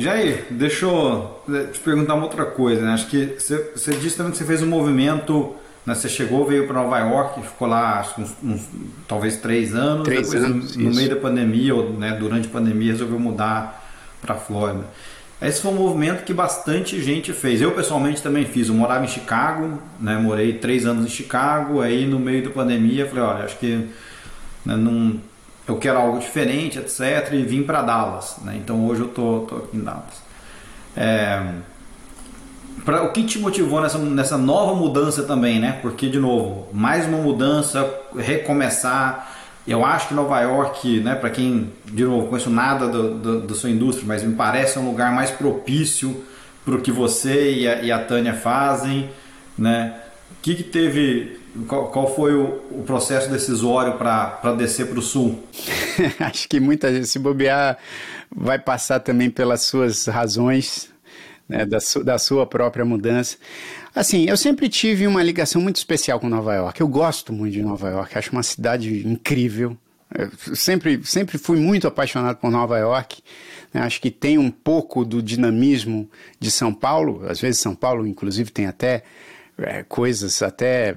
Jair, deixa eu te perguntar uma outra coisa, né? Acho que você, você disse também que você fez um movimento, né? Você chegou, veio para Nova York, ficou lá uns, uns, talvez três anos. Três depois, anos, no isso. meio da pandemia, ou né, durante a pandemia, resolveu mudar para Flórida. Esse foi um movimento que bastante gente fez. Eu pessoalmente também fiz. Eu morava em Chicago, né? Morei três anos em Chicago. Aí no meio da pandemia, falei, olha, acho que né, não, eu quero algo diferente, etc. E vim para Dallas. Né? Então hoje eu tô, tô aqui em Dallas. É, pra, o que te motivou nessa, nessa nova mudança também, né? Porque de novo, mais uma mudança, recomeçar. Eu acho que Nova York, né, para quem, de novo, conheço nada do, do, da sua indústria, mas me parece um lugar mais propício para o que você e a, e a Tânia fazem, né? O que, que teve, qual, qual foi o, o, processo decisório para descer para o sul? acho que muita gente, se bobear, vai passar também pelas suas razões, né, da, su, da sua própria mudança. Assim, eu sempre tive uma ligação muito especial com Nova York. Eu gosto muito de Nova York, acho uma cidade incrível. Eu sempre, sempre fui muito apaixonado por Nova York. Né? Acho que tem um pouco do dinamismo de São Paulo. Às vezes São Paulo, inclusive, tem até é, coisas até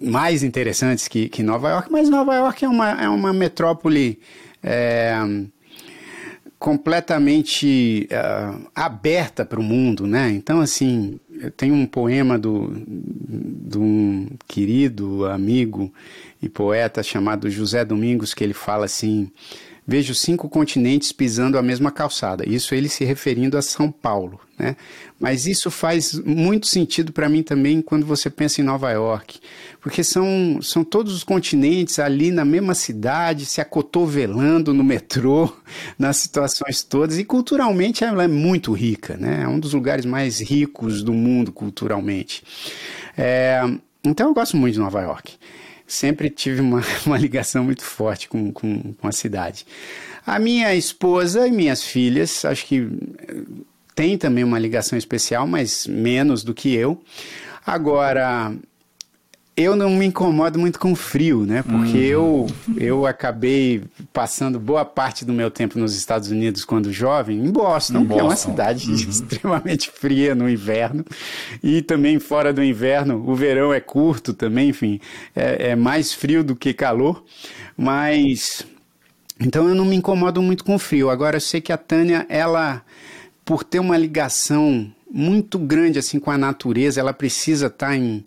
mais interessantes que, que Nova York. Mas Nova York é uma, é uma metrópole é, completamente uh, aberta para o mundo, né? Então, assim, tem um poema do, de um querido amigo e poeta chamado José Domingos que ele fala assim: Vejo cinco continentes pisando a mesma calçada. Isso ele se referindo a São Paulo, né? Mas isso faz muito sentido para mim também quando você pensa em Nova York, porque são, são todos os continentes ali na mesma cidade, se acotovelando no metrô, nas situações todas, e culturalmente ela é muito rica, né? É um dos lugares mais ricos do mundo culturalmente. É, então eu gosto muito de Nova York sempre tive uma, uma ligação muito forte com, com, com, a cidade. A minha esposa e minhas filhas, acho que tem também uma ligação especial, mas menos do que eu. Agora, eu não me incomodo muito com frio, né? Porque uhum. eu, eu acabei passando boa parte do meu tempo nos Estados Unidos quando jovem, em Boston, em que Boston. é uma cidade uhum. extremamente fria no inverno. E também fora do inverno, o verão é curto também, enfim, é, é mais frio do que calor. Mas. Então eu não me incomodo muito com frio. Agora eu sei que a Tânia, ela, por ter uma ligação muito grande assim com a natureza, ela precisa estar em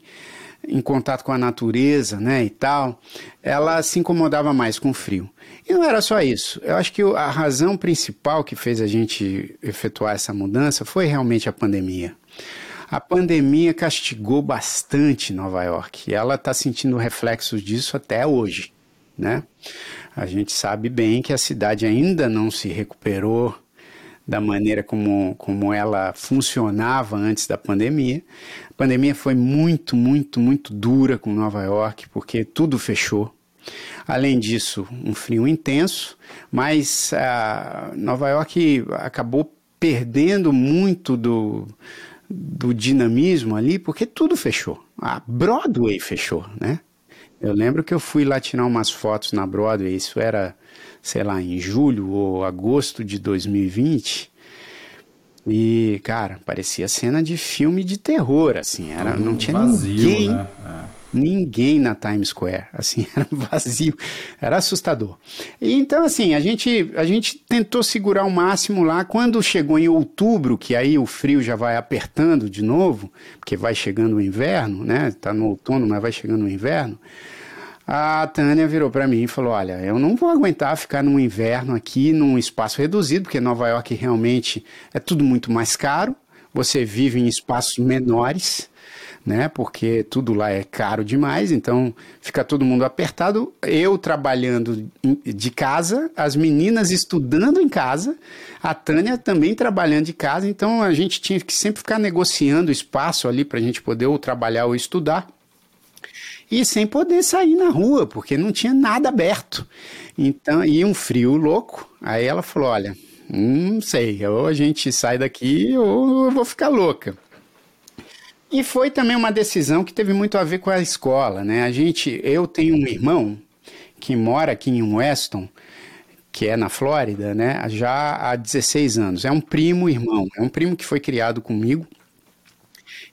em contato com a natureza, né, e tal, ela se incomodava mais com o frio. E não era só isso. Eu acho que a razão principal que fez a gente efetuar essa mudança foi realmente a pandemia. A pandemia castigou bastante Nova York ela está sentindo reflexos disso até hoje, né? A gente sabe bem que a cidade ainda não se recuperou da maneira como, como ela funcionava antes da pandemia. A pandemia foi muito, muito, muito dura com Nova York, porque tudo fechou. Além disso, um frio intenso, mas uh, Nova York acabou perdendo muito do, do dinamismo ali, porque tudo fechou. A Broadway fechou, né? Eu lembro que eu fui lá tirar umas fotos na Broadway, isso era sei lá, em julho ou agosto de 2020. E, cara, parecia cena de filme de terror, assim, era, não tinha vazio, ninguém, né? é. Ninguém na Times Square, assim, era vazio, era assustador. Então, assim, a gente, a gente tentou segurar o máximo lá, quando chegou em outubro, que aí o frio já vai apertando de novo, porque vai chegando o inverno, né, tá no outono, mas vai chegando o inverno, a Tânia virou para mim e falou: Olha, eu não vou aguentar ficar no inverno aqui num espaço reduzido, porque Nova York realmente é tudo muito mais caro. Você vive em espaços menores, né? Porque tudo lá é caro demais, então fica todo mundo apertado. Eu trabalhando de casa, as meninas estudando em casa, a Tânia também trabalhando de casa, então a gente tinha que sempre ficar negociando espaço ali para a gente poder ou trabalhar ou estudar e sem poder sair na rua, porque não tinha nada aberto. Então, e um frio louco. Aí ela falou: Olha, não sei, ou a gente sai daqui ou eu vou ficar louca. E foi também uma decisão que teve muito a ver com a escola, né? A gente, eu tenho um irmão que mora aqui em Weston, que é na Flórida, né, já há 16 anos. É um primo irmão, é um primo que foi criado comigo.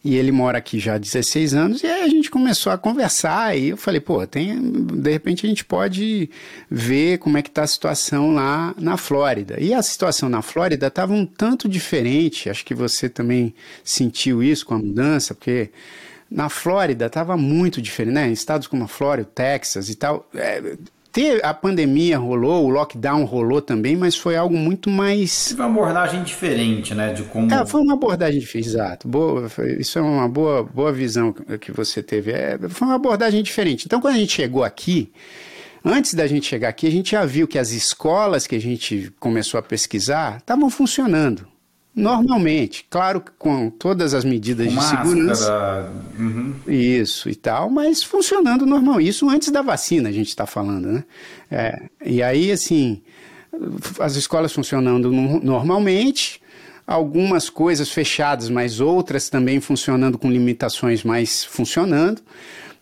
E ele mora aqui já há 16 anos, e aí a gente começou a conversar, e eu falei, pô, tem, de repente a gente pode ver como é que está a situação lá na Flórida. E a situação na Flórida estava um tanto diferente, acho que você também sentiu isso com a mudança, porque na Flórida estava muito diferente, né? Em estados como a Flórida, o Texas e tal, é, a pandemia rolou, o lockdown rolou também, mas foi algo muito mais. Foi uma abordagem diferente, né? De como. É, foi uma abordagem diferente, exato. Boa, foi, isso é uma boa, boa visão que você teve. É, foi uma abordagem diferente. Então, quando a gente chegou aqui, antes da gente chegar aqui, a gente já viu que as escolas que a gente começou a pesquisar estavam funcionando. Normalmente, claro que com todas as medidas com de segurança. Uhum. Isso e tal, mas funcionando normal. Isso antes da vacina, a gente está falando, né? É, e aí, assim, as escolas funcionando normalmente, algumas coisas fechadas, mas outras também funcionando com limitações, mas funcionando.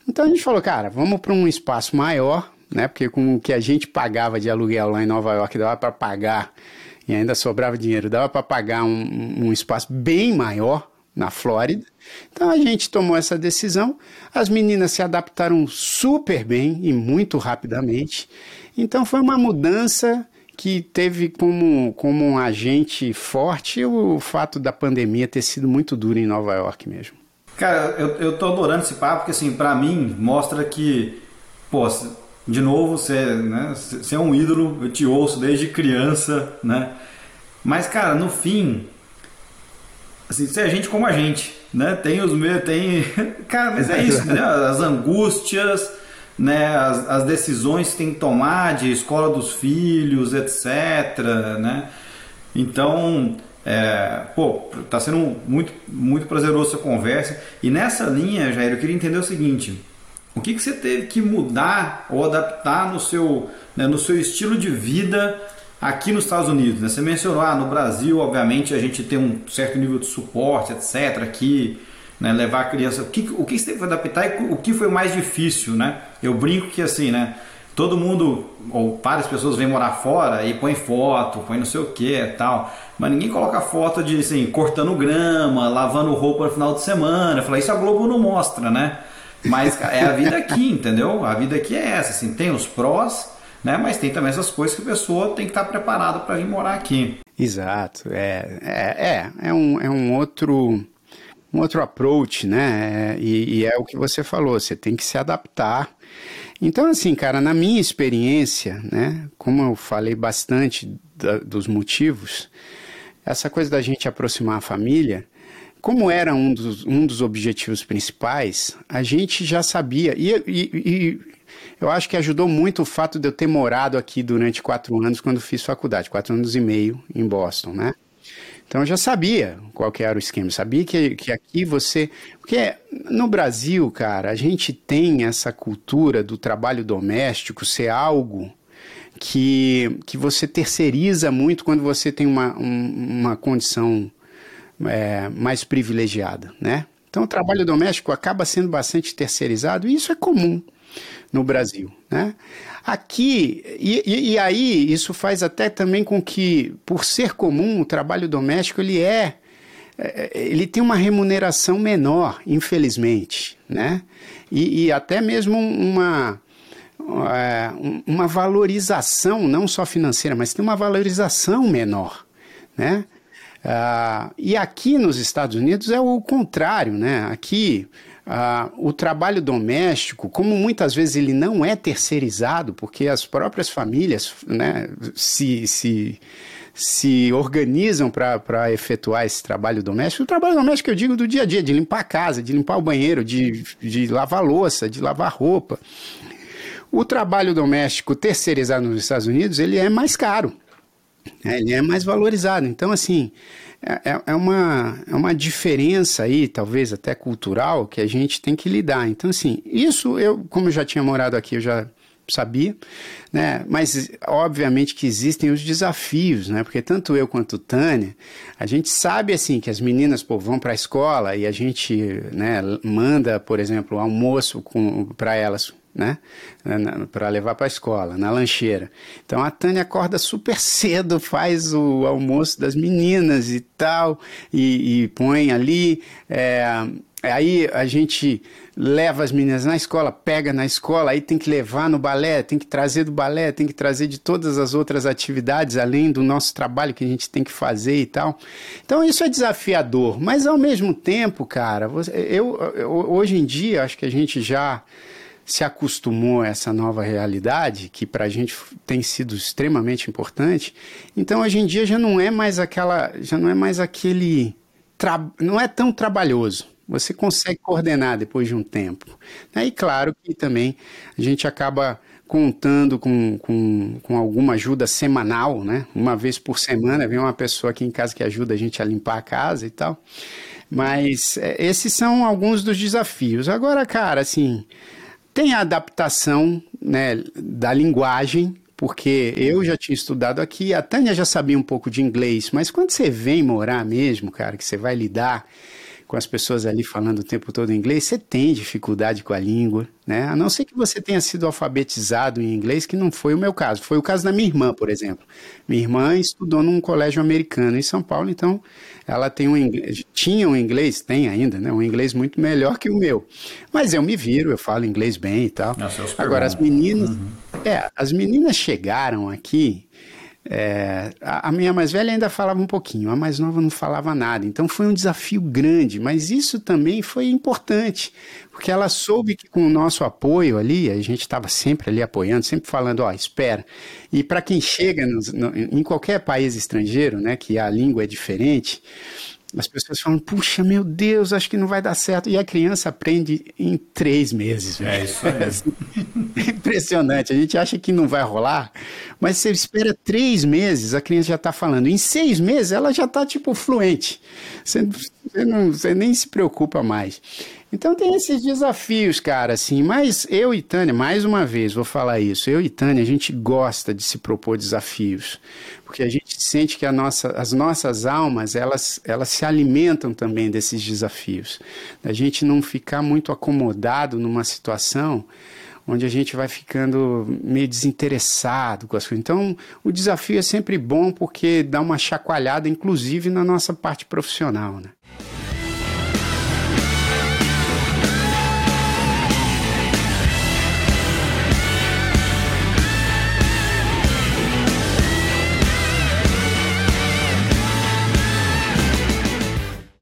Então a gente falou, cara, vamos para um espaço maior, né? Porque com o que a gente pagava de aluguel lá em Nova York, dava para pagar e ainda sobrava dinheiro, dava para pagar um, um espaço bem maior na Flórida. Então a gente tomou essa decisão. As meninas se adaptaram super bem e muito rapidamente. Então foi uma mudança que teve como, como um agente forte o fato da pandemia ter sido muito dura em Nova York mesmo. Cara, eu, eu tô adorando esse papo, porque assim, para mim mostra que, pô, de novo, você, né, você é um ídolo, eu te ouço desde criança, né? Mas, cara, no fim, assim, você é gente como a gente, né? Tem os meus, tem... Cara, mas é isso, né? As angústias, né? As, as decisões que tem que tomar de escola dos filhos, etc, né? Então, é, pô, tá sendo muito, muito prazeroso essa conversa. E nessa linha, Jair, eu queria entender o seguinte... O que, que você teve que mudar ou adaptar no seu, né, no seu estilo de vida aqui nos Estados Unidos? Né? Você mencionou, ah, no Brasil, obviamente, a gente tem um certo nível de suporte, etc. Aqui, né, levar a criança. O que, o que você teve que adaptar e o que foi mais difícil? Né? Eu brinco que assim, né? Todo mundo, ou várias pessoas vêm morar fora e põe foto, põe não sei o que tal. Mas ninguém coloca foto de assim, cortando grama, lavando roupa no final de semana. Fala, isso a Globo não mostra, né? Mas é a vida aqui, entendeu? A vida aqui é essa, assim, tem os prós, né? Mas tem também essas coisas que a pessoa tem que estar preparada para vir morar aqui. Exato, é, é, é, é, um, é um outro um outro approach, né? É, e, e, é o que você falou, você tem que se adaptar. Então, assim, cara, na minha experiência, né? Como eu falei bastante da, dos motivos, essa coisa da gente aproximar a família, como era um dos, um dos objetivos principais, a gente já sabia. E, e, e, eu acho que ajudou muito o fato de eu ter morado aqui durante quatro anos quando fiz faculdade, quatro anos e meio em Boston, né? Então eu já sabia qual que era o esquema, sabia que, que aqui você. Porque no Brasil, cara, a gente tem essa cultura do trabalho doméstico ser algo que, que você terceiriza muito quando você tem uma, um, uma condição é, mais privilegiada, né? Então o trabalho doméstico acaba sendo bastante terceirizado e isso é comum no Brasil, né? Aqui, e, e, e, aí isso faz até também com que, por ser comum, o trabalho doméstico ele é, é ele tem uma remuneração menor, infelizmente, né? E, e até mesmo uma, é, uma valorização, não só financeira, mas tem uma valorização menor, né? Uh, e aqui nos Estados Unidos é o contrário, né? Aqui uh, o trabalho doméstico, como muitas vezes ele não é terceirizado, porque as próprias famílias né, se, se, se organizam para efetuar esse trabalho doméstico. O trabalho doméstico eu digo do dia a dia, de limpar a casa, de limpar o banheiro, de, de lavar louça, de lavar roupa. O trabalho doméstico terceirizado nos Estados Unidos ele é mais caro. É, ele é mais valorizado. Então, assim, é, é, é, uma, é uma diferença aí, talvez até cultural, que a gente tem que lidar. Então, assim, isso eu, como eu já tinha morado aqui, eu já sabia, né? Mas obviamente que existem os desafios, né? Porque tanto eu quanto Tânia, a gente sabe assim que as meninas pô, vão para a escola e a gente, né, manda, por exemplo, almoço para elas né? Para levar para a escola, na lancheira. Então a Tânia acorda super cedo, faz o almoço das meninas e tal, e, e põe ali. É, Aí a gente leva as meninas na escola, pega na escola, aí tem que levar no balé, tem que trazer do balé, tem que trazer de todas as outras atividades, além do nosso trabalho que a gente tem que fazer e tal. Então isso é desafiador, mas ao mesmo tempo, cara, eu, eu hoje em dia acho que a gente já se acostumou a essa nova realidade, que para a gente tem sido extremamente importante. Então hoje em dia já não é mais aquela, já não é mais aquele, não é tão trabalhoso. Você consegue coordenar depois de um tempo. E claro que também a gente acaba contando com, com, com alguma ajuda semanal, né? Uma vez por semana vem uma pessoa aqui em casa que ajuda a gente a limpar a casa e tal. Mas é, esses são alguns dos desafios. Agora, cara, assim, tem a adaptação né, da linguagem, porque eu já tinha estudado aqui, a Tânia já sabia um pouco de inglês, mas quando você vem morar mesmo, cara, que você vai lidar com as pessoas ali falando o tempo todo inglês, você tem dificuldade com a língua, né? A não ser que você tenha sido alfabetizado em inglês, que não foi o meu caso. Foi o caso da minha irmã, por exemplo. Minha irmã estudou num colégio americano em São Paulo, então ela tem um inglês, tinha um inglês, tem ainda, né? Um inglês muito melhor que o meu. Mas eu me viro, eu falo inglês bem e tal. Nossa, Agora as meninas, uhum. é, as meninas chegaram aqui é, a, a, minha mais velha ainda falava um pouquinho, a mais nova não falava nada. Então foi um desafio grande, mas isso também foi importante, porque ela soube que com o nosso apoio ali, a gente estava sempre ali apoiando, sempre falando, ó, espera. E para quem chega no, em qualquer país estrangeiro, né, que a língua é diferente, as pessoas falam, puxa, meu Deus, acho que não vai dar certo. E a criança aprende em três meses. É isso aí. É impressionante. A gente acha que não vai rolar, mas você espera três meses, a criança já está falando. Em seis meses, ela já está, tipo, fluente. Você, você, não, você nem se preocupa mais. Então tem esses desafios, cara, assim. Mas eu e Tânia, mais uma vez, vou falar isso. Eu e Tânia, a gente gosta de se propor desafios. Porque a gente sente que nossa, as nossas almas, elas, elas se alimentam também desses desafios. A gente não ficar muito acomodado numa situação onde a gente vai ficando meio desinteressado com as coisas. Então, o desafio é sempre bom porque dá uma chacoalhada, inclusive na nossa parte profissional, né?